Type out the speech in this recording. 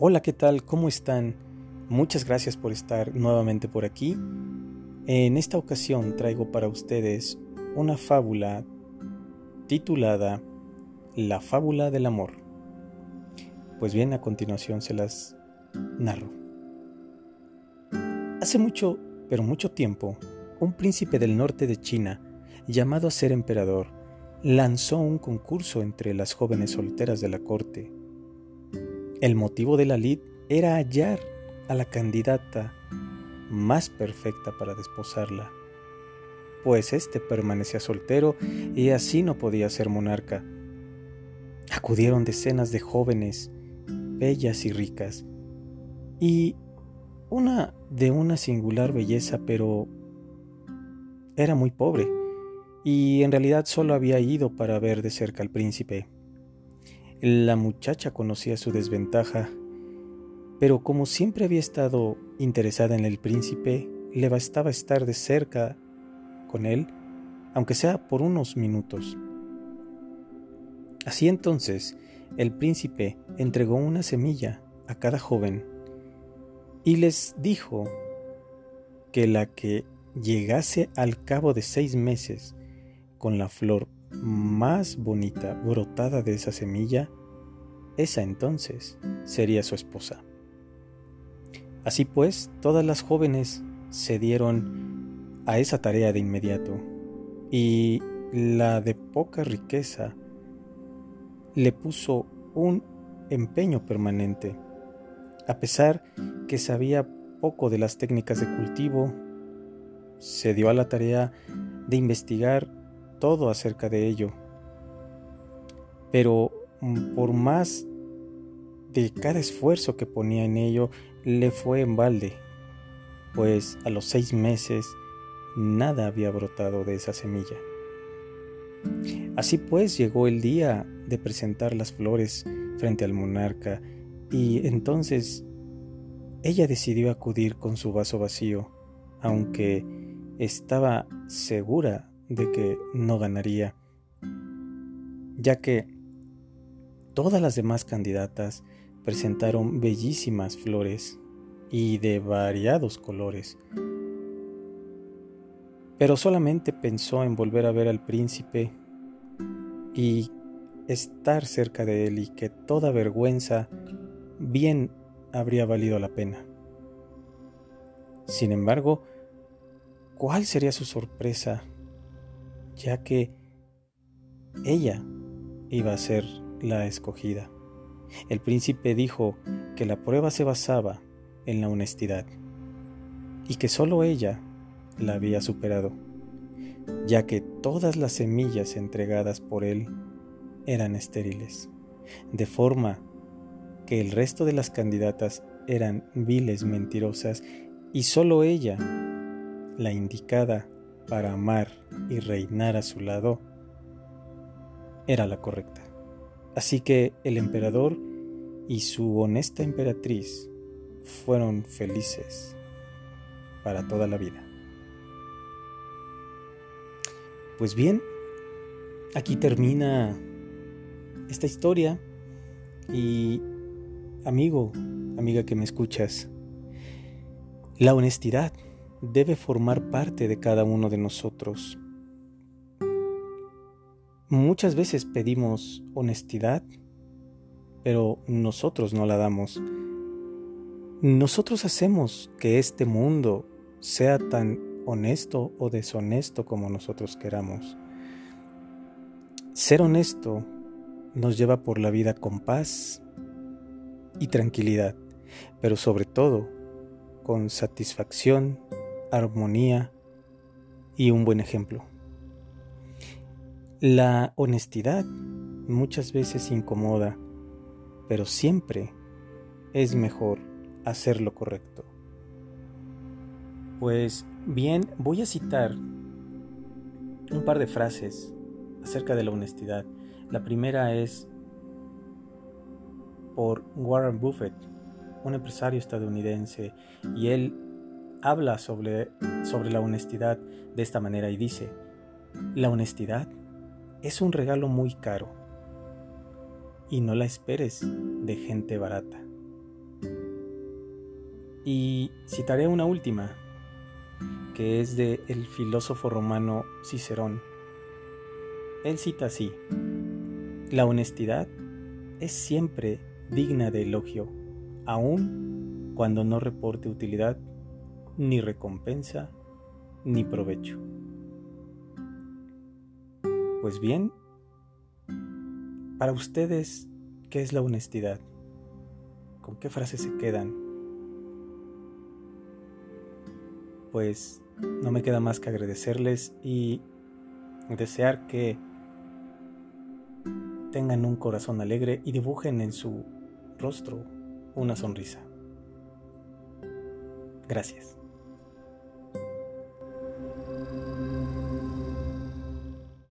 Hola, ¿qué tal? ¿Cómo están? Muchas gracias por estar nuevamente por aquí. En esta ocasión traigo para ustedes una fábula titulada La fábula del amor. Pues bien, a continuación se las narro. Hace mucho, pero mucho tiempo, un príncipe del norte de China, llamado a ser emperador, lanzó un concurso entre las jóvenes solteras de la corte. El motivo de la lid era hallar a la candidata más perfecta para desposarla, pues éste permanecía soltero y así no podía ser monarca. Acudieron decenas de jóvenes, bellas y ricas, y una de una singular belleza, pero era muy pobre y en realidad solo había ido para ver de cerca al príncipe. La muchacha conocía su desventaja, pero como siempre había estado interesada en el príncipe, le bastaba estar de cerca con él, aunque sea por unos minutos. Así entonces, el príncipe entregó una semilla a cada joven y les dijo que la que llegase al cabo de seis meses con la flor más bonita brotada de esa semilla, esa entonces sería su esposa. Así pues, todas las jóvenes se dieron a esa tarea de inmediato, y la de poca riqueza le puso un empeño permanente, a pesar que sabía poco de las técnicas de cultivo, se dio a la tarea de investigar todo acerca de ello. Pero mm, por más de cada esfuerzo que ponía en ello, le fue en balde, pues a los seis meses nada había brotado de esa semilla. Así pues llegó el día de presentar las flores frente al monarca y entonces ella decidió acudir con su vaso vacío, aunque estaba segura de que no ganaría, ya que todas las demás candidatas presentaron bellísimas flores y de variados colores. Pero solamente pensó en volver a ver al príncipe y estar cerca de él y que toda vergüenza bien habría valido la pena. Sin embargo, ¿cuál sería su sorpresa ya que ella iba a ser la escogida. El príncipe dijo que la prueba se basaba en la honestidad y que solo ella la había superado, ya que todas las semillas entregadas por él eran estériles, de forma que el resto de las candidatas eran viles mentirosas y solo ella, la indicada para amar y reinar a su lado era la correcta. Así que el emperador y su honesta emperatriz fueron felices para toda la vida. Pues bien, aquí termina esta historia y amigo, amiga que me escuchas, la honestidad debe formar parte de cada uno de nosotros. Muchas veces pedimos honestidad, pero nosotros no la damos. Nosotros hacemos que este mundo sea tan honesto o deshonesto como nosotros queramos. Ser honesto nos lleva por la vida con paz y tranquilidad, pero sobre todo con satisfacción armonía y un buen ejemplo. La honestidad muchas veces incomoda, pero siempre es mejor hacer lo correcto. Pues bien, voy a citar un par de frases acerca de la honestidad. La primera es por Warren Buffett, un empresario estadounidense, y él habla sobre, sobre la honestidad de esta manera y dice, la honestidad es un regalo muy caro y no la esperes de gente barata. Y citaré una última, que es de el filósofo romano Cicerón. Él cita así, la honestidad es siempre digna de elogio, aun cuando no reporte utilidad, ni recompensa, ni provecho. Pues bien, para ustedes, ¿qué es la honestidad? ¿Con qué frases se quedan? Pues no me queda más que agradecerles y desear que tengan un corazón alegre y dibujen en su rostro una sonrisa. Gracias.